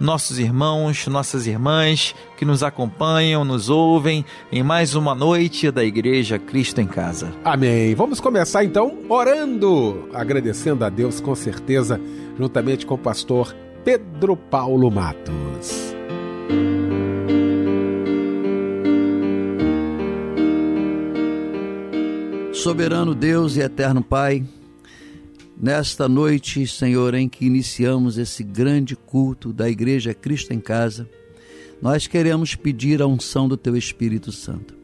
nossos irmãos, nossas irmãs que nos acompanham, nos ouvem em mais uma noite da Igreja Cristo em Casa. Amém. Vamos começar então orando, agradecendo a Deus com certeza, juntamente com o pastor Pedro Paulo Matos. Soberano Deus e eterno Pai, Nesta noite, Senhor, em que iniciamos esse grande culto da Igreja Cristo em Casa, nós queremos pedir a unção do Teu Espírito Santo.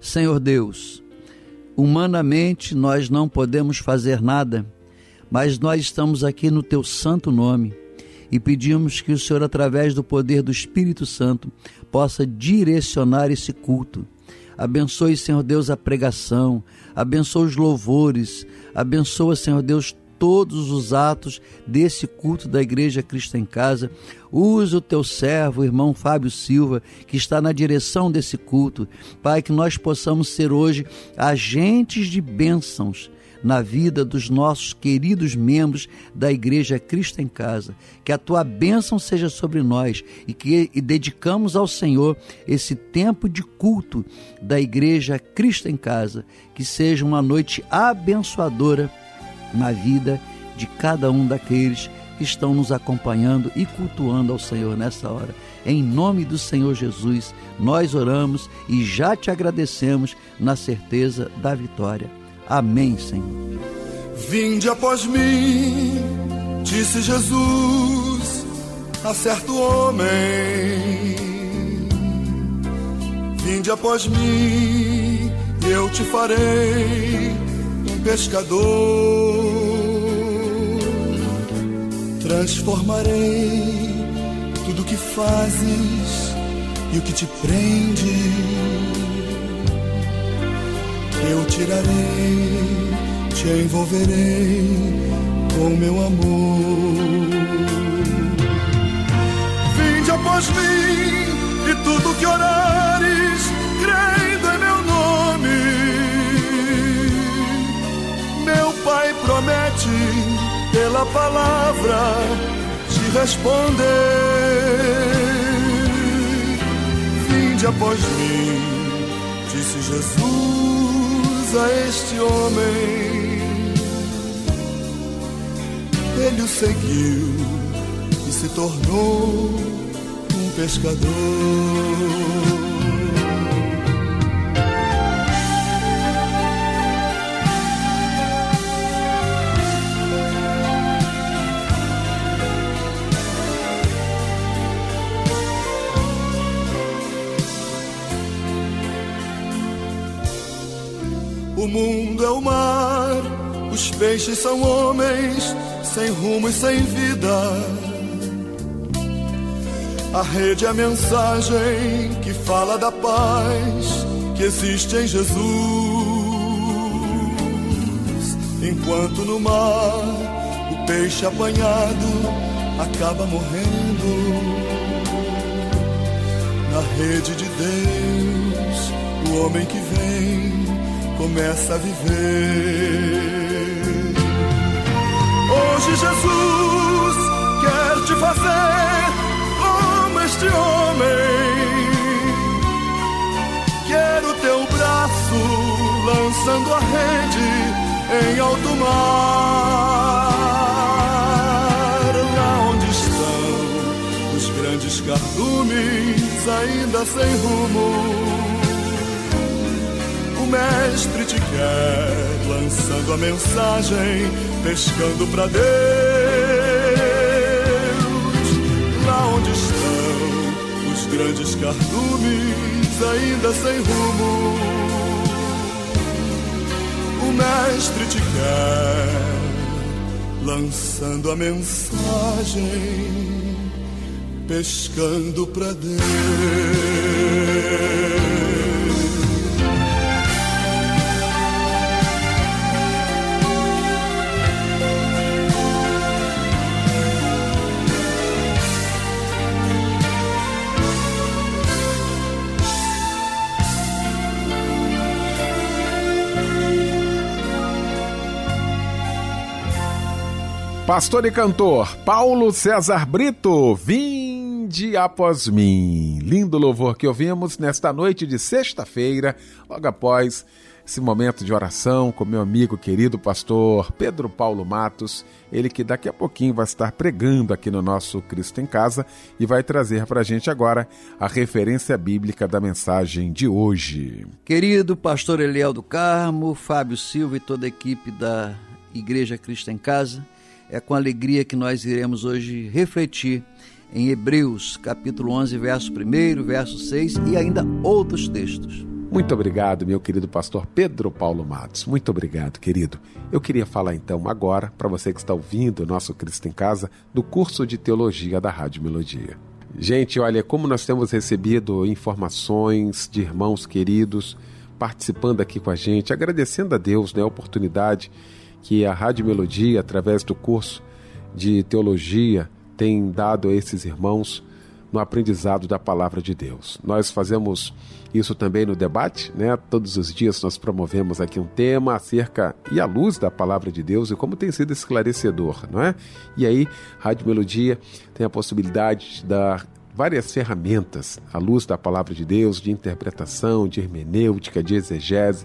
Senhor Deus, humanamente nós não podemos fazer nada, mas nós estamos aqui no Teu santo nome e pedimos que o Senhor, através do poder do Espírito Santo, possa direcionar esse culto. Abençoe, Senhor Deus, a pregação, abençoa os louvores, abençoa, Senhor Deus, todos os atos desse culto da Igreja Cristo em Casa. Usa o teu servo, o irmão Fábio Silva, que está na direção desse culto. Pai, que nós possamos ser hoje agentes de bênçãos na vida dos nossos queridos membros da Igreja Cristo em Casa. Que a tua bênção seja sobre nós e que e dedicamos ao Senhor esse tempo de culto da Igreja Cristo em Casa. Que seja uma noite abençoadora na vida de cada um daqueles que estão nos acompanhando e cultuando ao Senhor nessa hora. Em nome do Senhor Jesus, nós oramos e já te agradecemos na certeza da vitória. Amém, Senhor. Vinde após mim, disse Jesus a certo homem. Vinde após mim, eu te farei um pescador. Transformarei tudo que fazes e o que te prende eu tirarei, te envolverei com meu amor. Vinde após mim e tudo que orares, crendo em meu nome. Meu Pai promete pela palavra te responder. Vinde após mim, disse Jesus a este homem. Ele o seguiu e se tornou um pescador. Mundo é o mar, os peixes são homens, sem rumo e sem vida. A rede é a mensagem que fala da paz que existe em Jesus. Enquanto no mar o peixe apanhado acaba morrendo. Na rede de Deus, o homem que vem começa a viver. Hoje Jesus quer te fazer como este homem. Quero teu braço lançando a rede em alto mar. Lá onde estão os grandes cardumes ainda sem rumo. O mestre te quer lançando a mensagem, pescando para Deus. Lá onde estão os grandes cardumes ainda sem rumo o mestre te quer, lançando a mensagem, pescando pra Deus. Pastor e cantor Paulo César Brito, vinde após mim. Lindo louvor que ouvimos nesta noite de sexta-feira, logo após esse momento de oração com meu amigo querido pastor Pedro Paulo Matos, ele que daqui a pouquinho vai estar pregando aqui no nosso Cristo em Casa e vai trazer para a gente agora a referência bíblica da mensagem de hoje. Querido pastor Eliel do Carmo, Fábio Silva e toda a equipe da Igreja Cristo em Casa, é com alegria que nós iremos hoje refletir em Hebreus, capítulo 11, verso 1, verso 6 e ainda outros textos. Muito obrigado, meu querido pastor Pedro Paulo Matos. Muito obrigado, querido. Eu queria falar então agora, para você que está ouvindo o nosso Cristo em Casa, do curso de teologia da Rádio Melodia. Gente, olha, como nós temos recebido informações de irmãos queridos participando aqui com a gente, agradecendo a Deus né, a oportunidade que a Rádio Melodia, através do curso de teologia, tem dado a esses irmãos no aprendizado da palavra de Deus. Nós fazemos isso também no debate, né? Todos os dias nós promovemos aqui um tema acerca e à luz da palavra de Deus e como tem sido esclarecedor, não é? E aí, Rádio Melodia tem a possibilidade de dar várias ferramentas à luz da palavra de Deus, de interpretação, de hermenêutica, de exegese,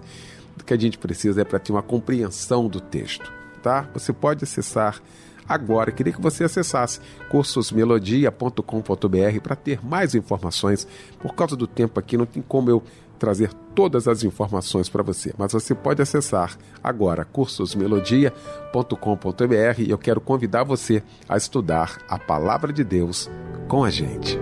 do que a gente precisa é para ter uma compreensão do texto, tá? Você pode acessar agora. Eu queria que você acessasse cursosmelodia.com.br para ter mais informações. Por causa do tempo aqui, não tem como eu trazer todas as informações para você, mas você pode acessar agora cursosmelodia.com.br e eu quero convidar você a estudar a palavra de Deus com a gente.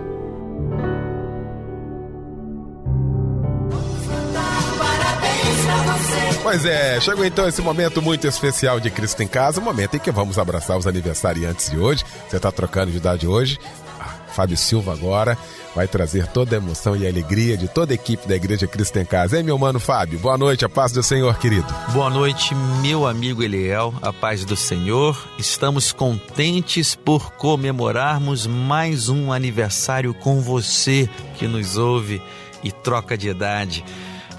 Pois é, chegou então esse momento muito especial de Cristo em Casa, o momento em que vamos abraçar os aniversariantes de hoje. Você está trocando de idade hoje? Ah, Fábio Silva agora vai trazer toda a emoção e a alegria de toda a equipe da Igreja Cristo em Casa. Hein, meu mano Fábio? Boa noite, a paz do Senhor, querido. Boa noite, meu amigo Eliel, a paz do Senhor. Estamos contentes por comemorarmos mais um aniversário com você que nos ouve e troca de idade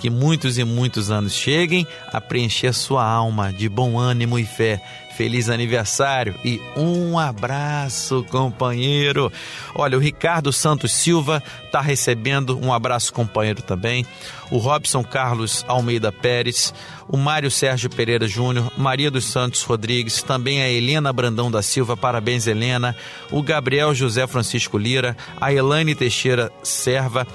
que muitos e muitos anos cheguem a preencher sua alma de bom ânimo e fé. Feliz aniversário e um abraço, companheiro. Olha, o Ricardo Santos Silva está recebendo um abraço, companheiro, também. O Robson Carlos Almeida Pérez, o Mário Sérgio Pereira Júnior, Maria dos Santos Rodrigues, também a Helena Brandão da Silva, parabéns, Helena. O Gabriel José Francisco Lira, a Elaine Teixeira Serva,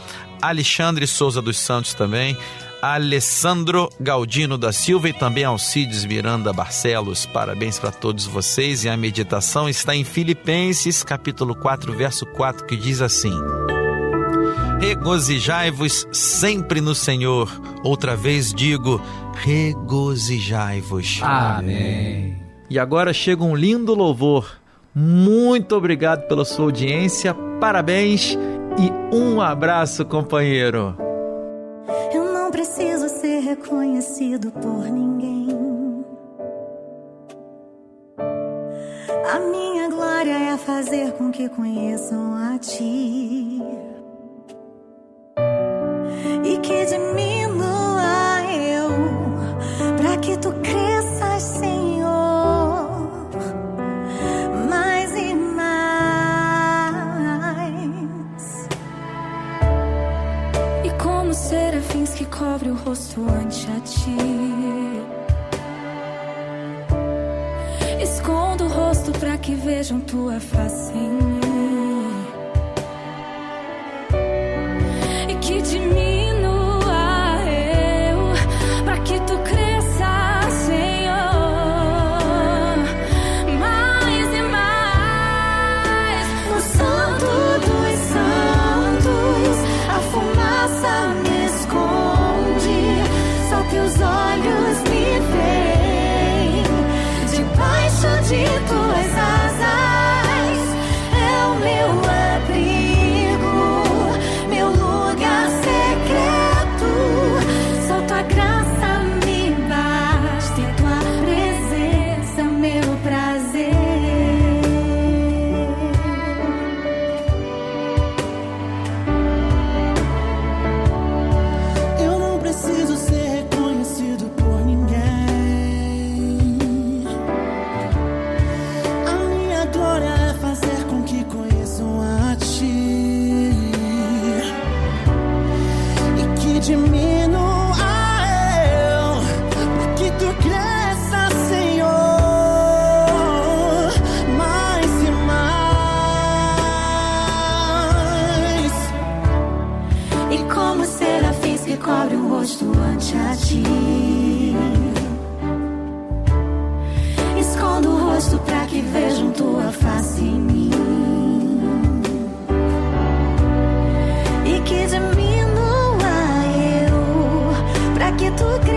Alexandre Souza dos Santos também, Alessandro Galdino da Silva e também Alcides Miranda Barcelos. Parabéns para todos vocês. E a meditação está em Filipenses, capítulo 4, verso 4, que diz assim: Regozijai-vos sempre no Senhor. Outra vez digo: regozijai-vos. Amém. E agora chega um lindo louvor. Muito obrigado pela sua audiência. Parabéns e um abraço, companheiro. Eu não preciso ser reconhecido por ninguém. A minha glória é fazer com que conheçam a ti e que diminua eu, para que tu cresças, Senhor. E como serafins que cobre o rosto ante a ti. Escondo o rosto para que vejam tua face em mim. E que de mim. que diminua eu, pra que tu cresça.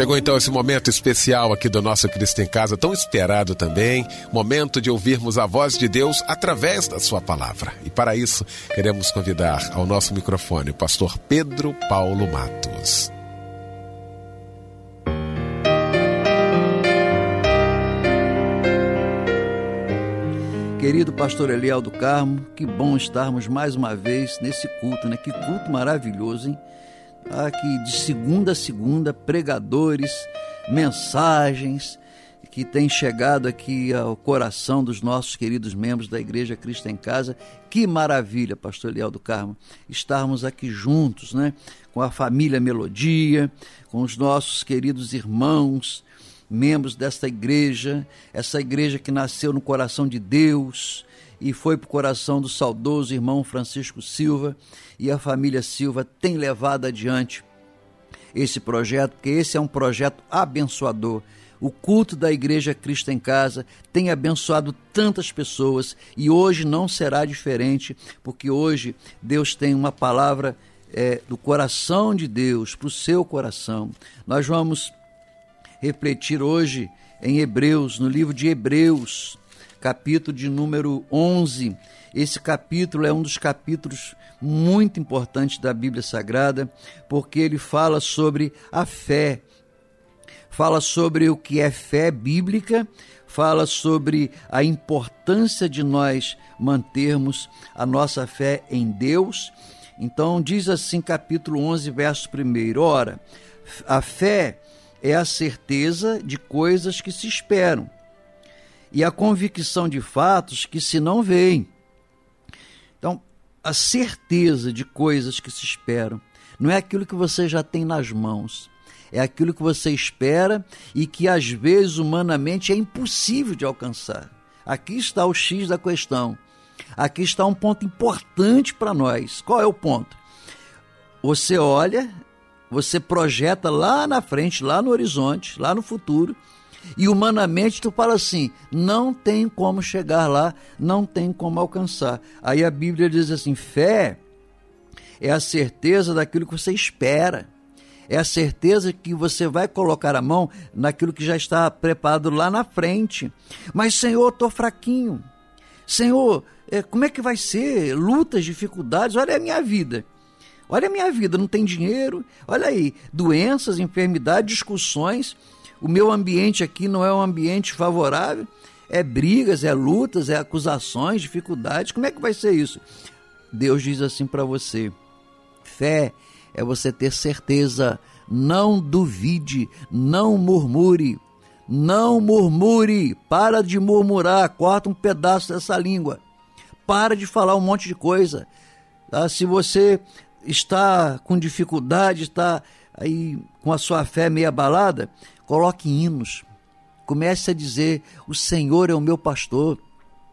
Chegou então esse momento especial aqui do nosso Cristo em Casa, tão esperado também, momento de ouvirmos a voz de Deus através da sua palavra. E para isso, queremos convidar ao nosso microfone o pastor Pedro Paulo Matos. Querido pastor Eliel do Carmo, que bom estarmos mais uma vez nesse culto, né? Que culto maravilhoso, hein? Aqui de segunda a segunda, pregadores, mensagens que têm chegado aqui ao coração dos nossos queridos membros da Igreja Cristo em Casa. Que maravilha, pastor Eliel do Carmo, estarmos aqui juntos, né? Com a família Melodia, com os nossos queridos irmãos, membros desta igreja, essa igreja que nasceu no coração de Deus e foi para o coração do saudoso irmão Francisco Silva, e a família Silva tem levado adiante esse projeto, porque esse é um projeto abençoador. O culto da Igreja Cristo em Casa tem abençoado tantas pessoas e hoje não será diferente, porque hoje Deus tem uma palavra é, do coração de Deus para o seu coração. Nós vamos refletir hoje em Hebreus, no livro de Hebreus, capítulo de número 11. Esse capítulo é um dos capítulos muito importantes da Bíblia Sagrada, porque ele fala sobre a fé, fala sobre o que é fé bíblica, fala sobre a importância de nós mantermos a nossa fé em Deus. Então, diz assim, capítulo 11, verso 1: Ora, a fé é a certeza de coisas que se esperam e a convicção de fatos que se não veem. Então, a certeza de coisas que se esperam não é aquilo que você já tem nas mãos, é aquilo que você espera e que às vezes humanamente é impossível de alcançar. Aqui está o X da questão. Aqui está um ponto importante para nós. Qual é o ponto? Você olha você projeta lá na frente, lá no horizonte, lá no futuro, e humanamente tu fala assim: não tem como chegar lá, não tem como alcançar. Aí a Bíblia diz assim: fé é a certeza daquilo que você espera. É a certeza que você vai colocar a mão naquilo que já está preparado lá na frente. Mas, Senhor, estou fraquinho. Senhor, é, como é que vai ser? Lutas, dificuldades, olha a minha vida. Olha a minha vida, não tem dinheiro. Olha aí, doenças, enfermidades, discussões. O meu ambiente aqui não é um ambiente favorável. É brigas, é lutas, é acusações, dificuldades. Como é que vai ser isso? Deus diz assim para você: fé é você ter certeza. Não duvide, não murmure. Não murmure, para de murmurar, corta um pedaço dessa língua. Para de falar um monte de coisa. Ah, se você está com dificuldade, está aí com a sua fé meio abalada, coloque hinos. Comece a dizer: O Senhor é o meu pastor.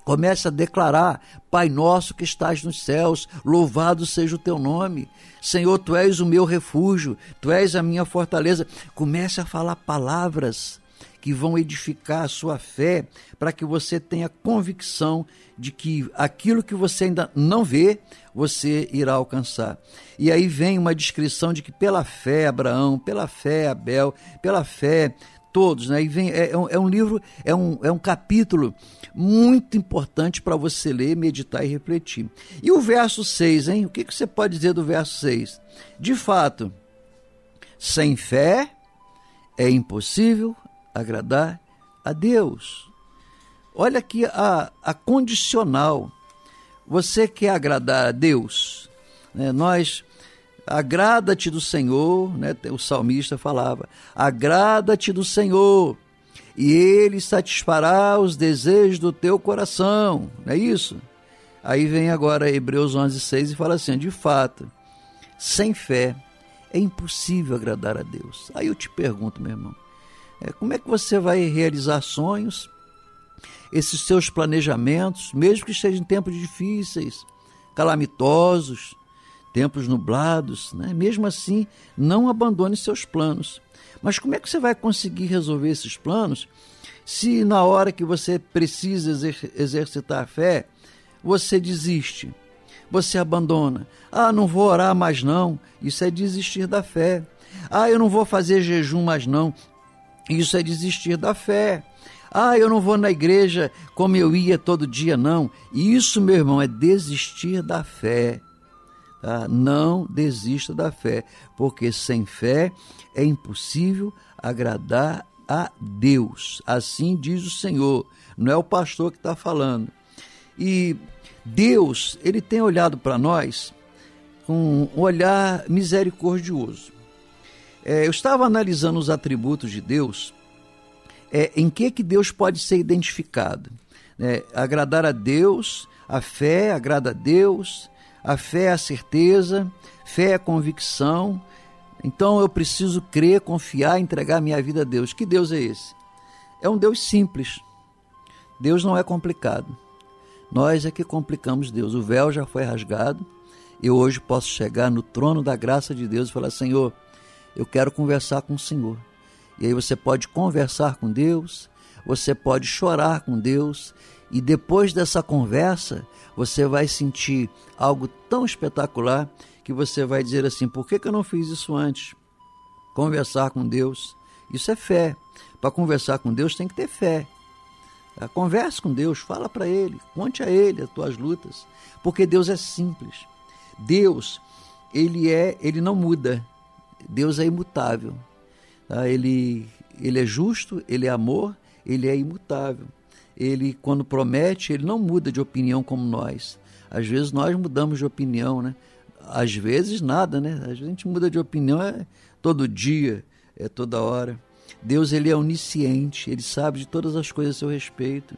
Comece a declarar: Pai nosso que estás nos céus, louvado seja o teu nome. Senhor, tu és o meu refúgio, tu és a minha fortaleza. Comece a falar palavras que vão edificar a sua fé, para que você tenha convicção de que aquilo que você ainda não vê, você irá alcançar. E aí vem uma descrição de que pela fé Abraão, pela fé Abel, pela fé todos, né? E vem, é, é, um, é livro, é um, é um capítulo muito importante para você ler, meditar e refletir. E o verso 6, hein? O que, que você pode dizer do verso 6? De fato, sem fé é impossível agradar a Deus. Olha aqui a, a condicional. Você quer agradar a Deus? Né? Nós, agrada-te do Senhor, né? o salmista falava, agrada-te do Senhor, e Ele satisfará os desejos do teu coração, não é isso? Aí vem agora Hebreus 11, 6 e fala assim, de fato, sem fé é impossível agradar a Deus. Aí eu te pergunto, meu irmão, como é que você vai realizar sonhos, esses seus planejamentos, mesmo que estejam em tempos difíceis, calamitosos, tempos nublados, né? mesmo assim, não abandone seus planos. Mas como é que você vai conseguir resolver esses planos se na hora que você precisa exer exercitar a fé, você desiste, você abandona? Ah, não vou orar mais não. Isso é desistir da fé. Ah, eu não vou fazer jejum mais não. Isso é desistir da fé. Ah, eu não vou na igreja como eu ia todo dia, não. Isso, meu irmão, é desistir da fé. Tá? Não desista da fé, porque sem fé é impossível agradar a Deus. Assim diz o Senhor, não é o pastor que está falando. E Deus, ele tem olhado para nós com um olhar misericordioso. É, eu estava analisando os atributos de Deus, é, em que que Deus pode ser identificado. É, agradar a Deus, a fé agrada a Deus, a fé é a certeza, fé é a convicção. Então eu preciso crer, confiar, entregar minha vida a Deus. Que Deus é esse? É um Deus simples. Deus não é complicado. Nós é que complicamos Deus. O véu já foi rasgado. Eu hoje posso chegar no trono da graça de Deus e falar: Senhor, eu quero conversar com o Senhor. E aí você pode conversar com Deus, você pode chorar com Deus, e depois dessa conversa, você vai sentir algo tão espetacular que você vai dizer assim: por que, que eu não fiz isso antes? Conversar com Deus, isso é fé. Para conversar com Deus tem que ter fé. Tá? Converse com Deus, fala para Ele, conte a Ele as tuas lutas, porque Deus é simples. Deus, ele é, ele não muda. Deus é imutável. Tá? Ele, ele é justo, ele é amor, ele é imutável. Ele, quando promete, ele não muda de opinião como nós. Às vezes nós mudamos de opinião, né? Às vezes nada, né? A gente muda de opinião é todo dia, é toda hora. Deus ele é onisciente, ele sabe de todas as coisas a seu respeito.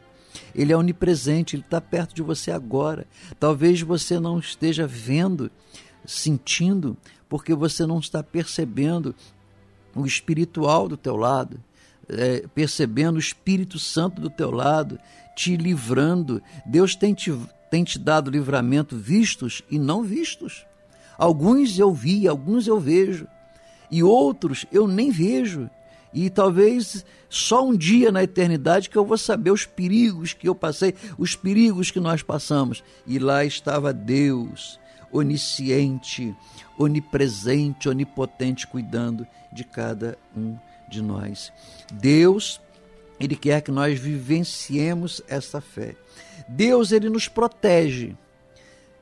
Ele é onipresente, ele está perto de você agora. Talvez você não esteja vendo, sentindo, porque você não está percebendo o espiritual do teu lado, é, percebendo o Espírito Santo do teu lado, te livrando. Deus tem te, tem te dado livramento vistos e não vistos. Alguns eu vi, alguns eu vejo, e outros eu nem vejo. E talvez só um dia na eternidade que eu vou saber os perigos que eu passei, os perigos que nós passamos. E lá estava Deus, onisciente, onipresente, onipotente, cuidando de cada um de nós. Deus, ele quer que nós vivenciemos essa fé. Deus, ele nos protege.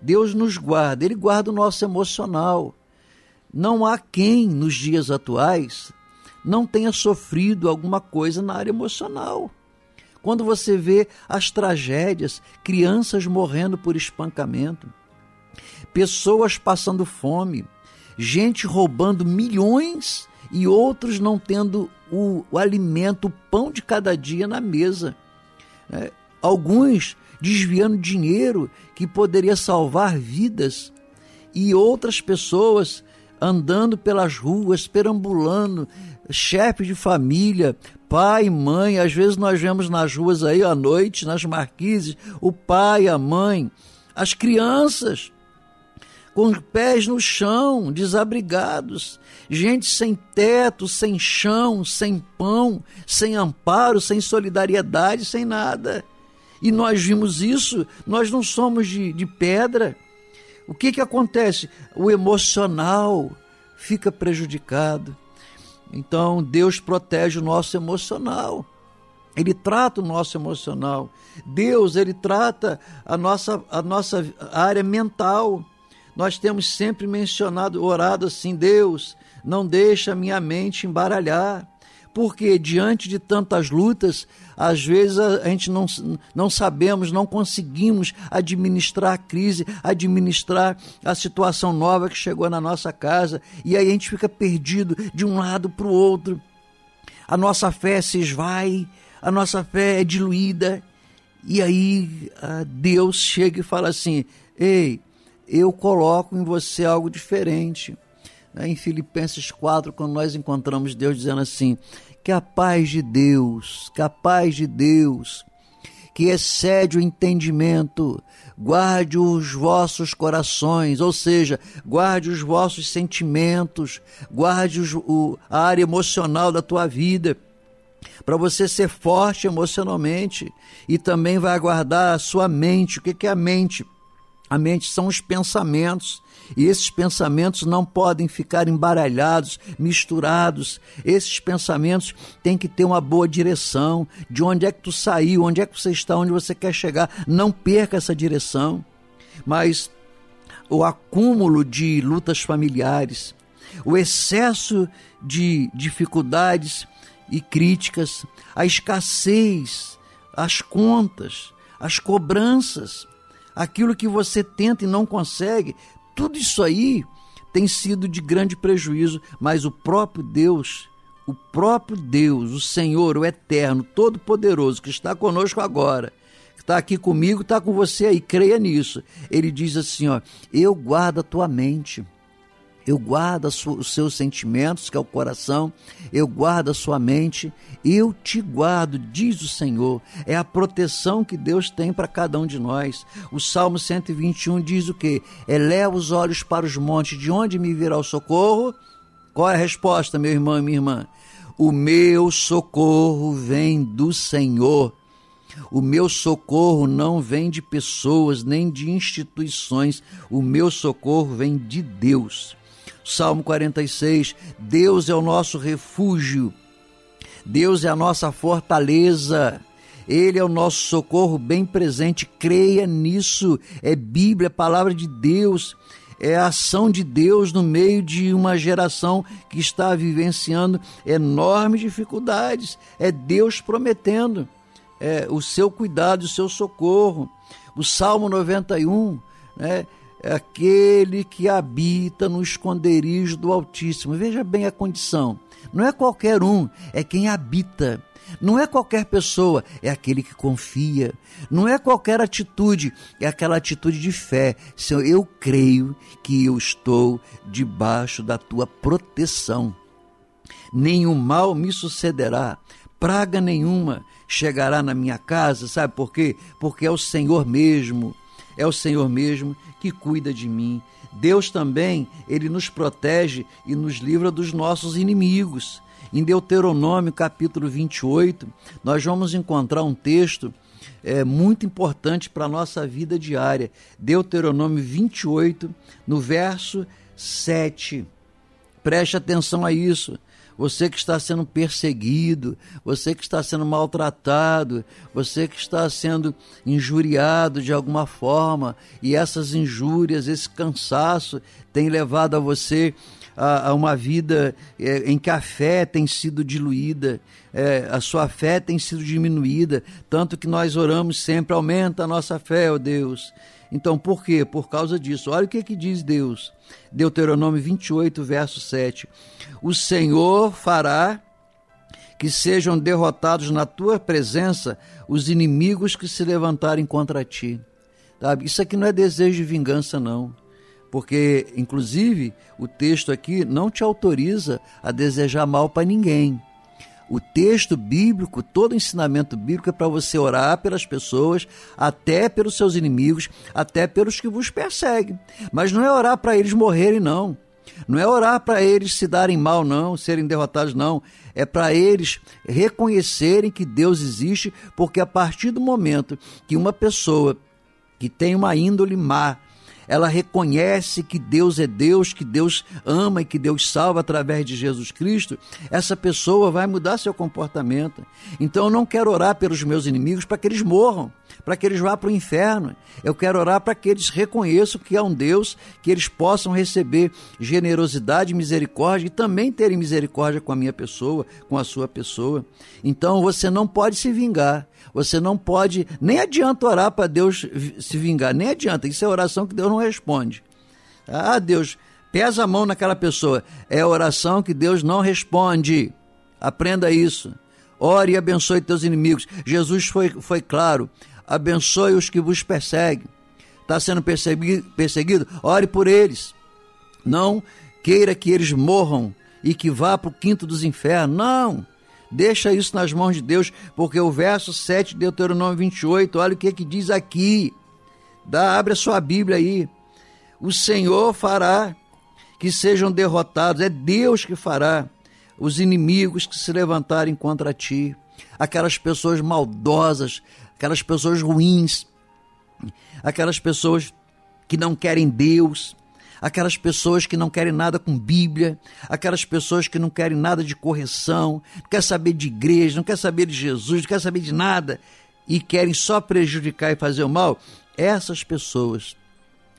Deus nos guarda, ele guarda o nosso emocional. Não há quem nos dias atuais não tenha sofrido alguma coisa na área emocional. Quando você vê as tragédias, crianças morrendo por espancamento, pessoas passando fome, gente roubando milhões e outros não tendo o, o alimento, o pão de cada dia na mesa. É, alguns desviando dinheiro que poderia salvar vidas e outras pessoas andando pelas ruas, perambulando, chefe de família, pai, mãe, às vezes nós vemos nas ruas aí à noite, nas marquises, o pai, a mãe, as crianças com pés no chão, desabrigados, gente sem teto, sem chão, sem pão, sem amparo, sem solidariedade, sem nada. E nós vimos isso, nós não somos de, de pedra. O que, que acontece? O emocional fica prejudicado. Então Deus protege o nosso emocional. Ele trata o nosso emocional. Deus, ele trata a nossa, a nossa área mental nós temos sempre mencionado, orado assim: Deus, não deixa minha mente embaralhar. Porque diante de tantas lutas, às vezes a gente não, não sabemos, não conseguimos administrar a crise, administrar a situação nova que chegou na nossa casa, e aí a gente fica perdido de um lado para o outro. A nossa fé se esvai, a nossa fé é diluída, e aí Deus chega e fala assim: Ei, eu coloco em você algo diferente. Né, em Filipenses 4, quando nós encontramos Deus dizendo assim: que a paz de Deus, que a paz de Deus, que excede o entendimento, guarde os vossos corações, ou seja, guarde os vossos sentimentos, guarde os, o, a área emocional da tua vida, para você ser forte emocionalmente e também vai guardar a sua mente. O que é a mente? A mente são os pensamentos. E esses pensamentos não podem ficar embaralhados, misturados. Esses pensamentos têm que ter uma boa direção. De onde é que tu saiu, onde é que você está, onde você quer chegar. Não perca essa direção. Mas o acúmulo de lutas familiares, o excesso de dificuldades e críticas, a escassez, as contas, as cobranças, aquilo que você tenta e não consegue, tudo isso aí tem sido de grande prejuízo, mas o próprio Deus, o próprio Deus, o Senhor, o Eterno, Todo-Poderoso, que está conosco agora, que está aqui comigo, está com você aí, creia nisso. Ele diz assim: ó, eu guardo a tua mente eu guardo os seus sentimentos, que é o coração, eu guardo a sua mente, eu te guardo, diz o Senhor. É a proteção que Deus tem para cada um de nós. O Salmo 121 diz o que? Eleva os olhos para os montes, de onde me virá o socorro? Qual é a resposta, meu irmão e minha irmã? O meu socorro vem do Senhor. O meu socorro não vem de pessoas nem de instituições, o meu socorro vem de Deus. Salmo 46: Deus é o nosso refúgio, Deus é a nossa fortaleza. Ele é o nosso socorro bem presente, creia nisso. É Bíblia, é palavra de Deus, é a ação de Deus no meio de uma geração que está vivenciando enormes dificuldades. É Deus prometendo é, o seu cuidado, o seu socorro. O Salmo 91, né, é aquele que habita no esconderijo do Altíssimo. Veja bem a condição. Não é qualquer um, é quem habita. Não é qualquer pessoa, é aquele que confia. Não é qualquer atitude, é aquela atitude de fé. Senhor, eu creio que eu estou debaixo da tua proteção. Nenhum mal me sucederá, praga nenhuma chegará na minha casa, sabe por quê? Porque é o Senhor mesmo é o Senhor mesmo que cuida de mim. Deus também, ele nos protege e nos livra dos nossos inimigos. Em Deuteronômio capítulo 28, nós vamos encontrar um texto é, muito importante para a nossa vida diária. Deuteronômio 28, no verso 7. Preste atenção a isso você que está sendo perseguido, você que está sendo maltratado, você que está sendo injuriado de alguma forma, e essas injúrias, esse cansaço tem levado a você a, uma vida é, em que a fé tem sido diluída, é, a sua fé tem sido diminuída, tanto que nós oramos sempre, aumenta a nossa fé, ó oh Deus. Então, por quê? Por causa disso. Olha o que, que diz Deus. Deuteronômio 28, verso 7. O Senhor fará que sejam derrotados na tua presença os inimigos que se levantarem contra ti. Sabe? Isso aqui não é desejo de vingança, não. Porque, inclusive, o texto aqui não te autoriza a desejar mal para ninguém. O texto bíblico, todo ensinamento bíblico é para você orar pelas pessoas, até pelos seus inimigos, até pelos que vos perseguem. Mas não é orar para eles morrerem, não. Não é orar para eles se darem mal, não, serem derrotados, não. É para eles reconhecerem que Deus existe, porque a partir do momento que uma pessoa que tem uma índole má, ela reconhece que Deus é Deus, que Deus ama e que Deus salva através de Jesus Cristo, essa pessoa vai mudar seu comportamento. Então eu não quero orar pelos meus inimigos para que eles morram, para que eles vá para o inferno. Eu quero orar para que eles reconheçam que há um Deus, que eles possam receber generosidade, misericórdia e também terem misericórdia com a minha pessoa, com a sua pessoa. Então você não pode se vingar. Você não pode, nem adianta orar para Deus se vingar, nem adianta. Isso é oração que Deus não responde. Ah, Deus, pesa a mão naquela pessoa. É oração que Deus não responde. Aprenda isso. Ore e abençoe teus inimigos. Jesus foi, foi claro. Abençoe os que vos perseguem. Está sendo perseguido? Ore por eles. Não queira que eles morram e que vá para o quinto dos infernos. Não. Deixa isso nas mãos de Deus, porque o verso 7 de Deuteronômio 28, olha o que, que diz aqui. Dá, abre a sua Bíblia aí. O Senhor fará que sejam derrotados, é Deus que fará os inimigos que se levantarem contra ti, aquelas pessoas maldosas, aquelas pessoas ruins, aquelas pessoas que não querem Deus, aquelas pessoas que não querem nada com Bíblia, aquelas pessoas que não querem nada de correção, não quer saber de igreja, não quer saber de Jesus, não quer saber de nada e querem só prejudicar e fazer o mal, essas pessoas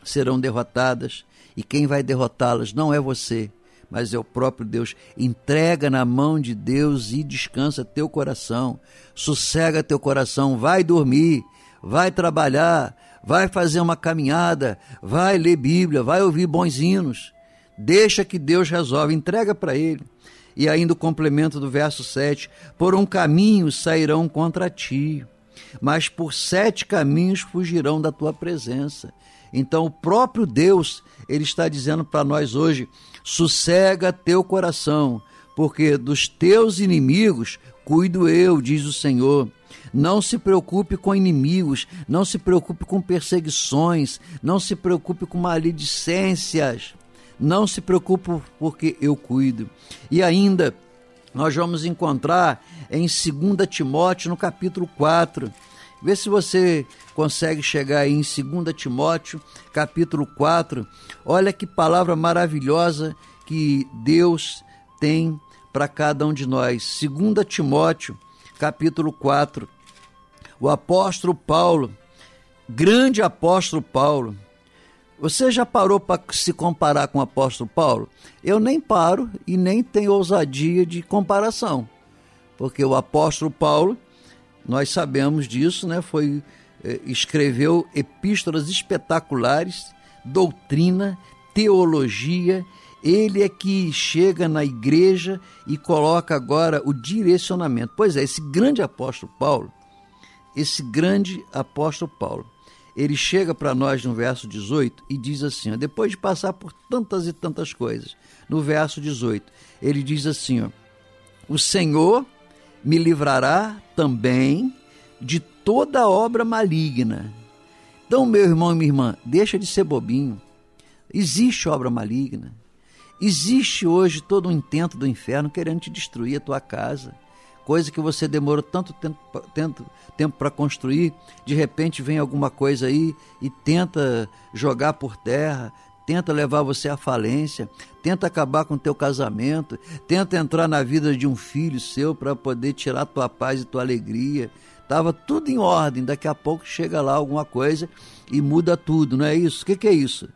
serão derrotadas e quem vai derrotá-las não é você, mas é o próprio Deus. Entrega na mão de Deus e descansa teu coração, sossega teu coração, vai dormir, vai trabalhar, vai fazer uma caminhada, vai ler Bíblia, vai ouvir bons hinos. Deixa que Deus resolve, entrega para Ele. E ainda o complemento do verso 7: Por um caminho sairão contra ti, mas por sete caminhos fugirão da tua presença. Então o próprio Deus, ele está dizendo para nós hoje: sossega teu coração, porque dos teus inimigos cuido eu, diz o Senhor. Não se preocupe com inimigos, não se preocupe com perseguições, não se preocupe com maledicências. Não se preocupe porque eu cuido. E ainda nós vamos encontrar em 2 Timóteo no capítulo 4. Vê se você consegue chegar aí em 2 Timóteo, capítulo 4. Olha que palavra maravilhosa que Deus tem para cada um de nós. 2 Timóteo, capítulo 4 o apóstolo Paulo, grande apóstolo Paulo. Você já parou para se comparar com o apóstolo Paulo? Eu nem paro e nem tenho ousadia de comparação, porque o apóstolo Paulo, nós sabemos disso, né? Foi eh, escreveu epístolas espetaculares, doutrina, teologia. Ele é que chega na igreja e coloca agora o direcionamento. Pois é, esse grande apóstolo Paulo, esse grande apóstolo Paulo. Ele chega para nós no verso 18 e diz assim: ó, depois de passar por tantas e tantas coisas, no verso 18, ele diz assim: ó, O Senhor me livrará também de toda obra maligna. Então, meu irmão e minha irmã, deixa de ser bobinho. Existe obra maligna. Existe hoje todo um intento do inferno querendo te destruir a tua casa coisa que você demorou tanto tempo, tempo, para construir, de repente vem alguma coisa aí e tenta jogar por terra, tenta levar você à falência, tenta acabar com o teu casamento, tenta entrar na vida de um filho seu para poder tirar tua paz e tua alegria. Tava tudo em ordem, daqui a pouco chega lá alguma coisa e muda tudo, não é isso? O que, que é isso?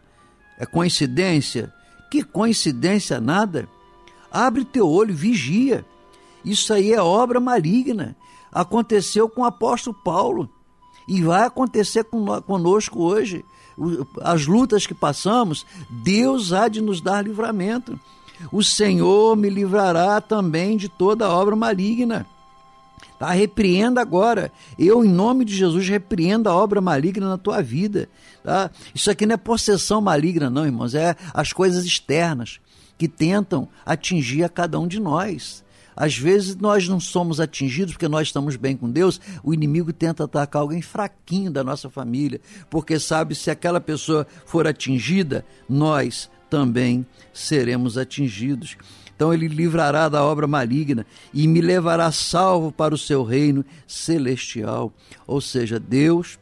É coincidência? Que coincidência nada? Abre teu olho, vigia. Isso aí é obra maligna. Aconteceu com o apóstolo Paulo e vai acontecer conosco hoje. As lutas que passamos, Deus há de nos dar livramento. O Senhor me livrará também de toda obra maligna. Tá? Repreenda agora. Eu, em nome de Jesus, repreendo a obra maligna na tua vida. Tá? Isso aqui não é possessão maligna, não, irmãos. É as coisas externas que tentam atingir a cada um de nós. Às vezes nós não somos atingidos porque nós estamos bem com Deus, o inimigo tenta atacar alguém fraquinho da nossa família, porque sabe se aquela pessoa for atingida, nós também seremos atingidos. Então ele livrará da obra maligna e me levará salvo para o seu reino celestial. Ou seja, Deus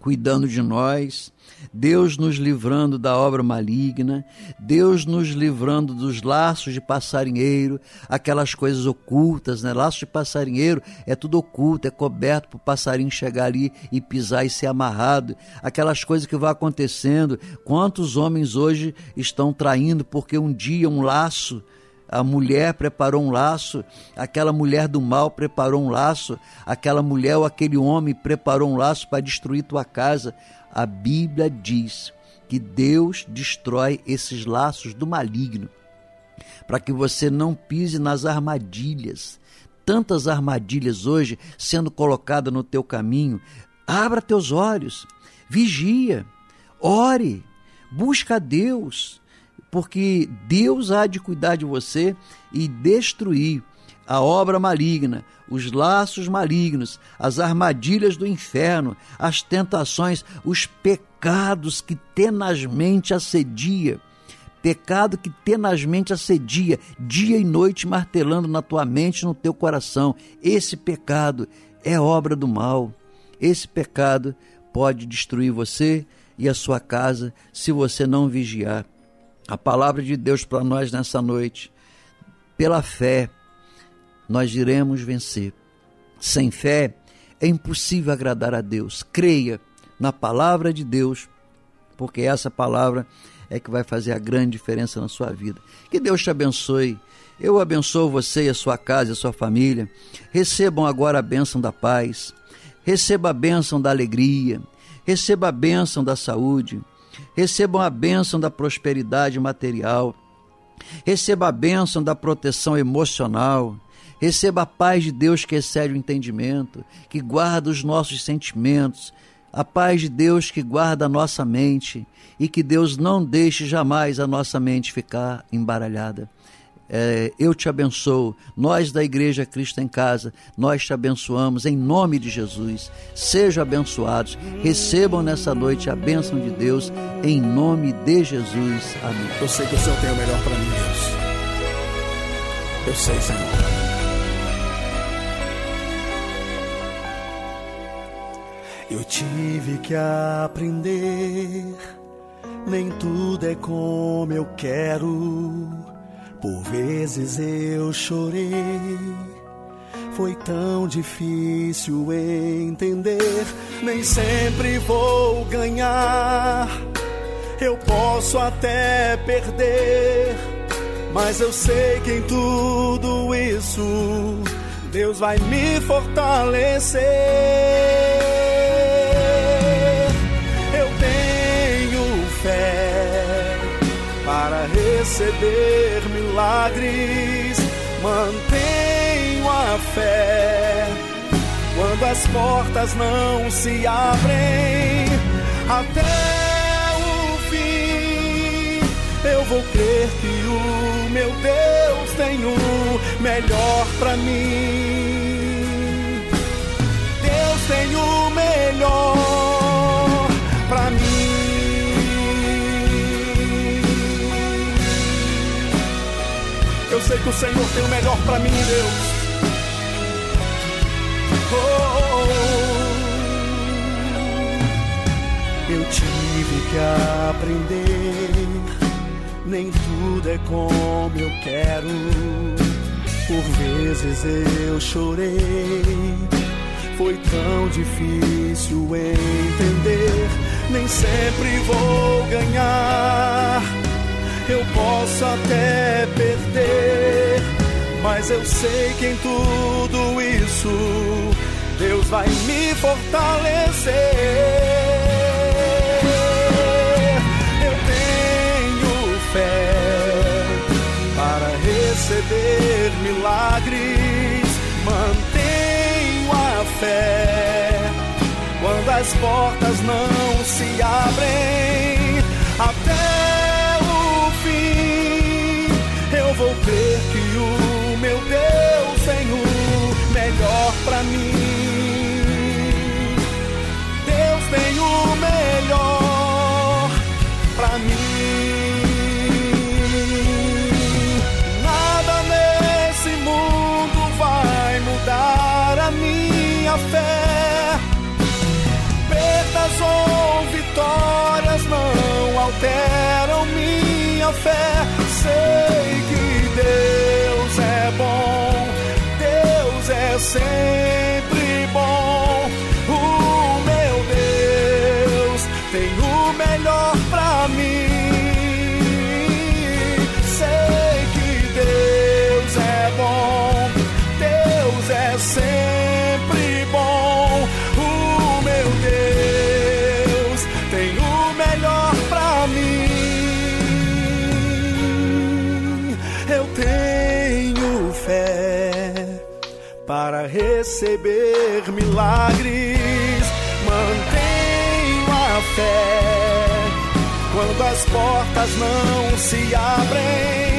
cuidando de nós, Deus nos livrando da obra maligna, Deus nos livrando dos laços de passarinheiro, aquelas coisas ocultas, né? Laço de passarinheiro é tudo oculto, é coberto para o passarinho chegar ali e pisar e ser amarrado, aquelas coisas que vão acontecendo. Quantos homens hoje estão traindo porque um dia um laço a mulher preparou um laço, aquela mulher do mal preparou um laço, aquela mulher ou aquele homem preparou um laço para destruir tua casa. A Bíblia diz que Deus destrói esses laços do maligno, para que você não pise nas armadilhas. Tantas armadilhas hoje sendo colocadas no teu caminho. Abra teus olhos, vigia, ore, busca a Deus porque Deus há de cuidar de você e destruir a obra maligna, os laços malignos, as armadilhas do inferno, as tentações, os pecados que tenazmente assedia. Pecado que tenazmente assedia, dia e noite martelando na tua mente, no teu coração. Esse pecado é obra do mal. Esse pecado pode destruir você e a sua casa se você não vigiar. A palavra de Deus para nós nessa noite, pela fé, nós iremos vencer. Sem fé, é impossível agradar a Deus. Creia na palavra de Deus, porque essa palavra é que vai fazer a grande diferença na sua vida. Que Deus te abençoe. Eu abençoo você e a sua casa e a sua família. Recebam agora a bênção da paz. Receba a bênção da alegria. Receba a bênção da saúde. Recebam a bênção da prosperidade material. Receba a bênção da proteção emocional. Receba a paz de Deus que excede o entendimento, que guarda os nossos sentimentos, a paz de Deus que guarda a nossa mente e que Deus não deixe jamais a nossa mente ficar embaralhada. É, eu te abençoo, nós da Igreja Cristo em Casa, nós te abençoamos em nome de Jesus. Sejam abençoados, recebam nessa noite a bênção de Deus em nome de Jesus. Amém. Eu sei que o Senhor tem o melhor para mim, Deus. Eu sei, Senhor. Eu tive que aprender, nem tudo é como eu quero. Por vezes eu chorei, foi tão difícil entender. Nem sempre vou ganhar, eu posso até perder, mas eu sei que em tudo isso Deus vai me fortalecer. fé para receber milagres. Mantenho a fé quando as portas não se abrem até o fim. Eu vou crer que o meu Deus tem o melhor para mim. Deus tem o melhor para mim. Sei que o Senhor tem o melhor para mim, Deus. Oh. Eu tive que aprender. Nem tudo é como eu quero. Por vezes eu chorei. Foi tão difícil entender. Nem sempre vou ganhar eu posso até perder, mas eu sei que em tudo isso Deus vai me fortalecer. Eu tenho fé para receber milagres, mantenho a fé quando as portas não se abrem mim. Deus tem o melhor para mim. Nada nesse mundo vai mudar a minha fé. Perdas ou vitórias não alteram minha fé. Sei que Deus é bom, Deus é sempre receber milagres. Mantenho a fé quando as portas não se abrem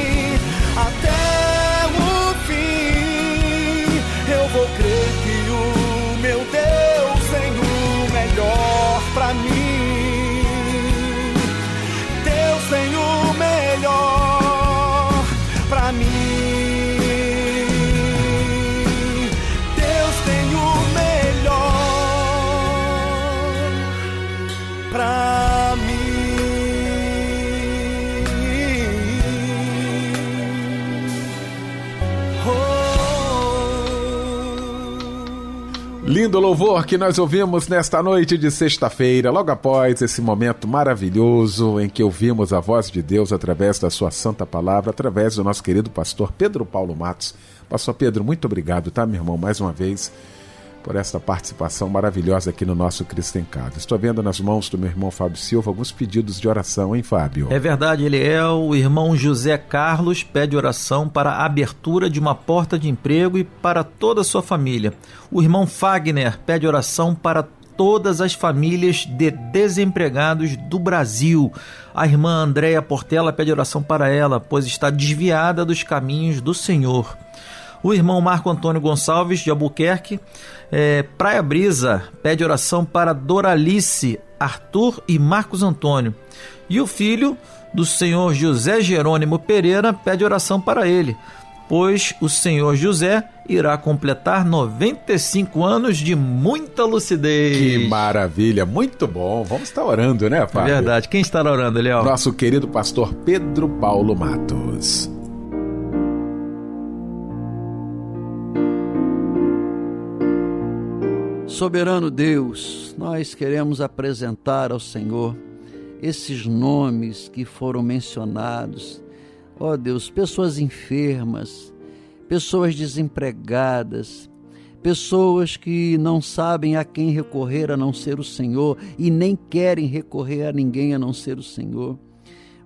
Lindo louvor que nós ouvimos nesta noite de sexta-feira, logo após esse momento maravilhoso em que ouvimos a voz de Deus através da sua santa palavra, através do nosso querido pastor Pedro Paulo Matos. Pastor Pedro, muito obrigado, tá, meu irmão, mais uma vez por esta participação maravilhosa aqui no nosso Cristo em Casa. Estou vendo nas mãos do meu irmão Fábio Silva alguns pedidos de oração, hein, Fábio? É verdade, ele é o irmão José Carlos, pede oração para a abertura de uma porta de emprego e para toda a sua família. O irmão Fagner pede oração para todas as famílias de desempregados do Brasil. A irmã Andréia Portela pede oração para ela, pois está desviada dos caminhos do Senhor. O irmão Marco Antônio Gonçalves, de Albuquerque, é, Praia Brisa, pede oração para Doralice, Arthur e Marcos Antônio. E o filho do senhor José Jerônimo Pereira pede oração para ele, pois o senhor José irá completar 95 anos de muita lucidez. Que maravilha, muito bom. Vamos estar orando, né, Pai? É verdade. Quem está orando, Léo? Nosso querido pastor Pedro Paulo Matos. Soberano Deus, nós queremos apresentar ao Senhor esses nomes que foram mencionados. Ó oh Deus, pessoas enfermas, pessoas desempregadas, pessoas que não sabem a quem recorrer a não ser o Senhor e nem querem recorrer a ninguém a não ser o Senhor.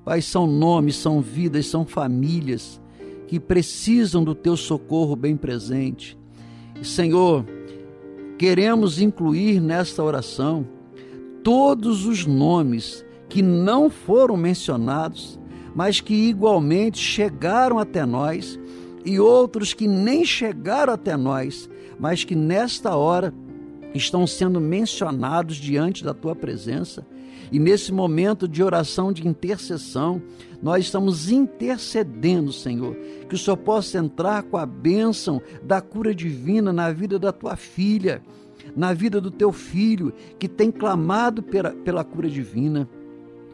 Pai, são nomes, são vidas, são famílias que precisam do teu socorro bem presente. Senhor, queremos incluir nesta oração todos os nomes que não foram mencionados, mas que igualmente chegaram até nós, e outros que nem chegaram até nós, mas que nesta hora estão sendo mencionados diante da tua presença. E nesse momento de oração, de intercessão, nós estamos intercedendo, Senhor, que o Senhor possa entrar com a bênção da cura divina na vida da tua filha, na vida do teu filho, que tem clamado pela, pela cura divina.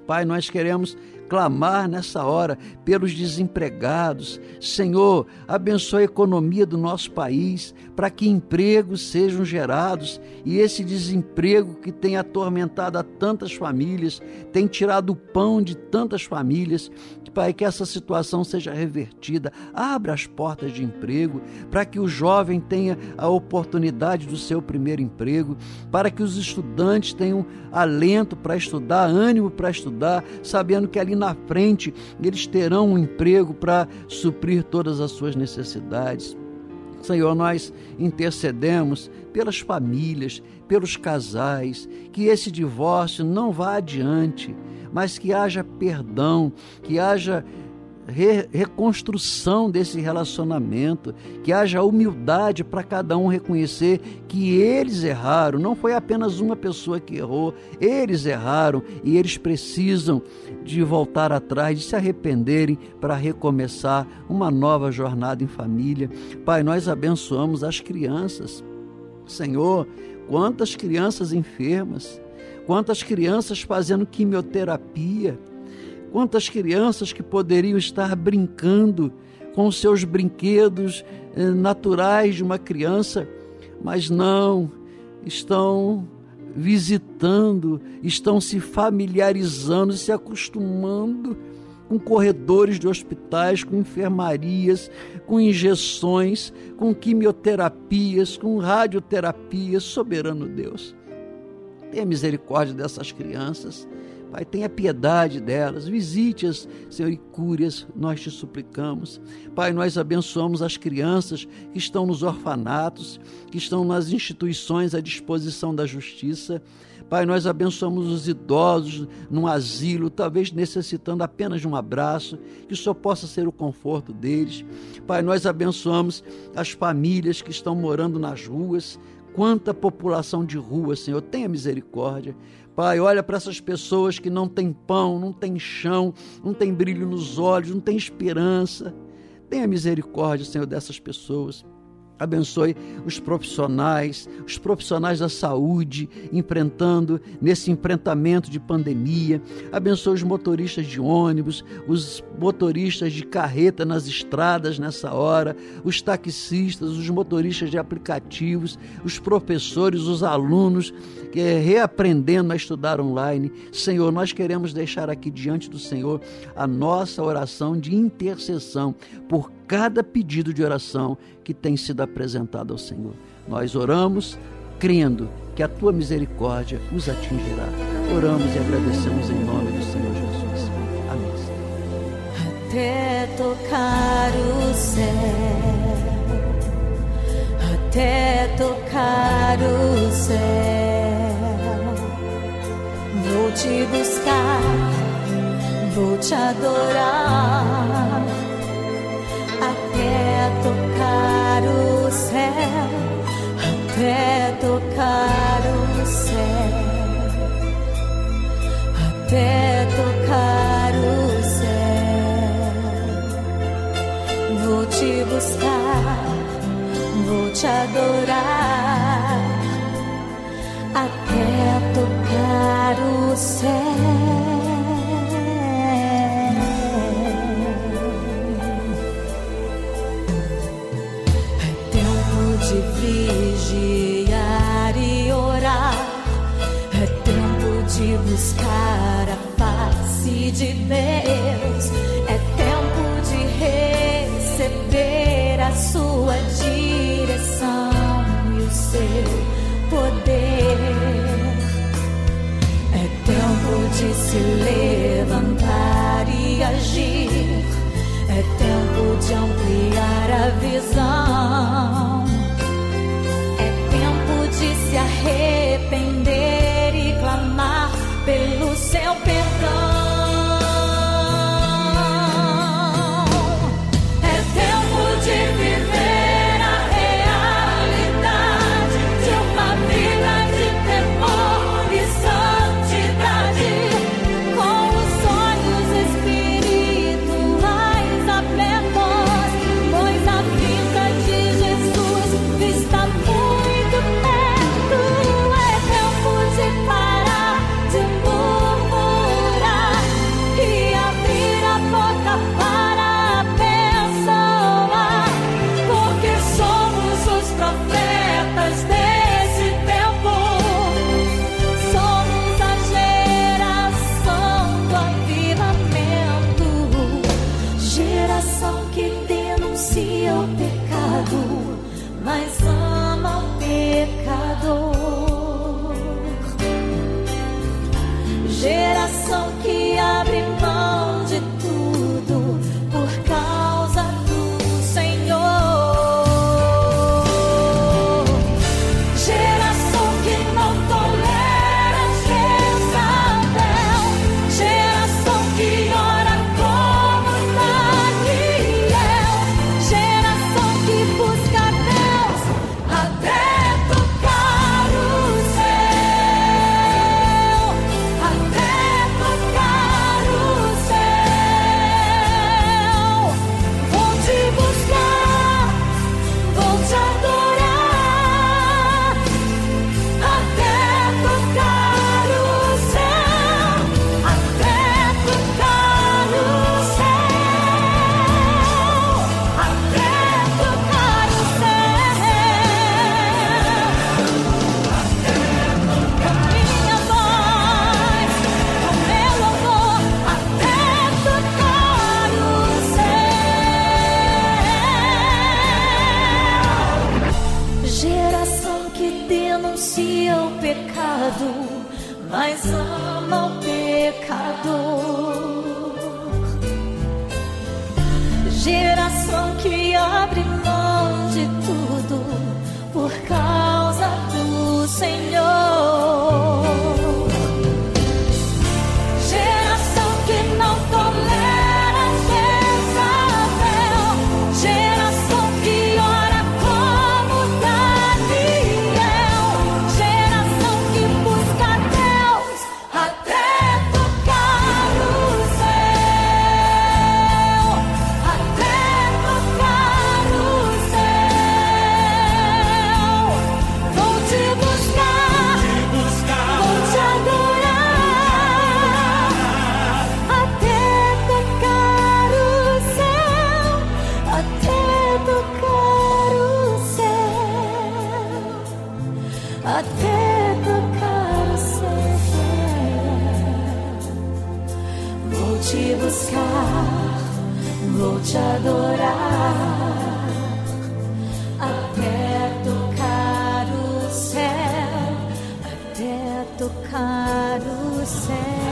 Pai, nós queremos clamar nessa hora pelos desempregados. Senhor, abençoe a economia do nosso país para que empregos sejam gerados e esse desemprego que tem atormentado a tantas famílias, tem tirado o pão de tantas famílias, Pai, que essa situação seja revertida. Abra as portas de emprego para que o jovem tenha a oportunidade do seu primeiro emprego, para que os estudantes tenham alento para estudar, ânimo para estudar, sabendo que ali na frente eles terão um emprego para suprir todas as suas necessidades. Senhor, nós intercedemos pelas famílias, pelos casais, que esse divórcio não vá adiante, mas que haja perdão, que haja re reconstrução desse relacionamento, que haja humildade para cada um reconhecer que eles erraram, não foi apenas uma pessoa que errou, eles erraram e eles precisam de voltar atrás, de se arrependerem para recomeçar uma nova jornada em família. Pai, nós abençoamos as crianças. Senhor, quantas crianças enfermas, quantas crianças fazendo quimioterapia, Quantas crianças que poderiam estar brincando com seus brinquedos eh, naturais de uma criança, mas não, estão visitando, estão se familiarizando, se acostumando com corredores de hospitais, com enfermarias, com injeções, com quimioterapias, com radioterapias. Soberano Deus, tenha misericórdia dessas crianças Pai, tenha piedade delas, visite-as, Senhor, e cure-as, nós te suplicamos. Pai, nós abençoamos as crianças que estão nos orfanatos, que estão nas instituições à disposição da justiça. Pai, nós abençoamos os idosos num asilo, talvez necessitando apenas de um abraço, que Senhor possa ser o conforto deles. Pai, nós abençoamos as famílias que estão morando nas ruas. Quanta população de rua, Senhor, tenha misericórdia. Pai, olha para essas pessoas que não têm pão, não têm chão, não têm brilho nos olhos, não têm esperança. Tenha misericórdia, Senhor, dessas pessoas. Abençoe os profissionais, os profissionais da saúde, enfrentando nesse enfrentamento de pandemia. Abençoe os motoristas de ônibus, os motoristas de carreta nas estradas nessa hora, os taxistas, os motoristas de aplicativos, os professores, os alunos que é, reaprendendo a estudar online. Senhor, nós queremos deixar aqui diante do Senhor a nossa oração de intercessão por cada pedido de oração que tem sido apresentado ao Senhor. Nós oramos crendo que a tua misericórdia os atingirá. Oramos e agradecemos em nome do Senhor Jesus. Amém. Até tocar o céu, até tocar o céu, vou te buscar, vou te adorar até tocar o céu, até tocar o céu, até tocar o céu. Vou te buscar, vou te adorar, até tocar o céu. De Deus. É tempo de receber a sua direção e o seu poder. É tempo de se levantar e agir. É tempo de ampliar a visão se arrepender tocar o céu.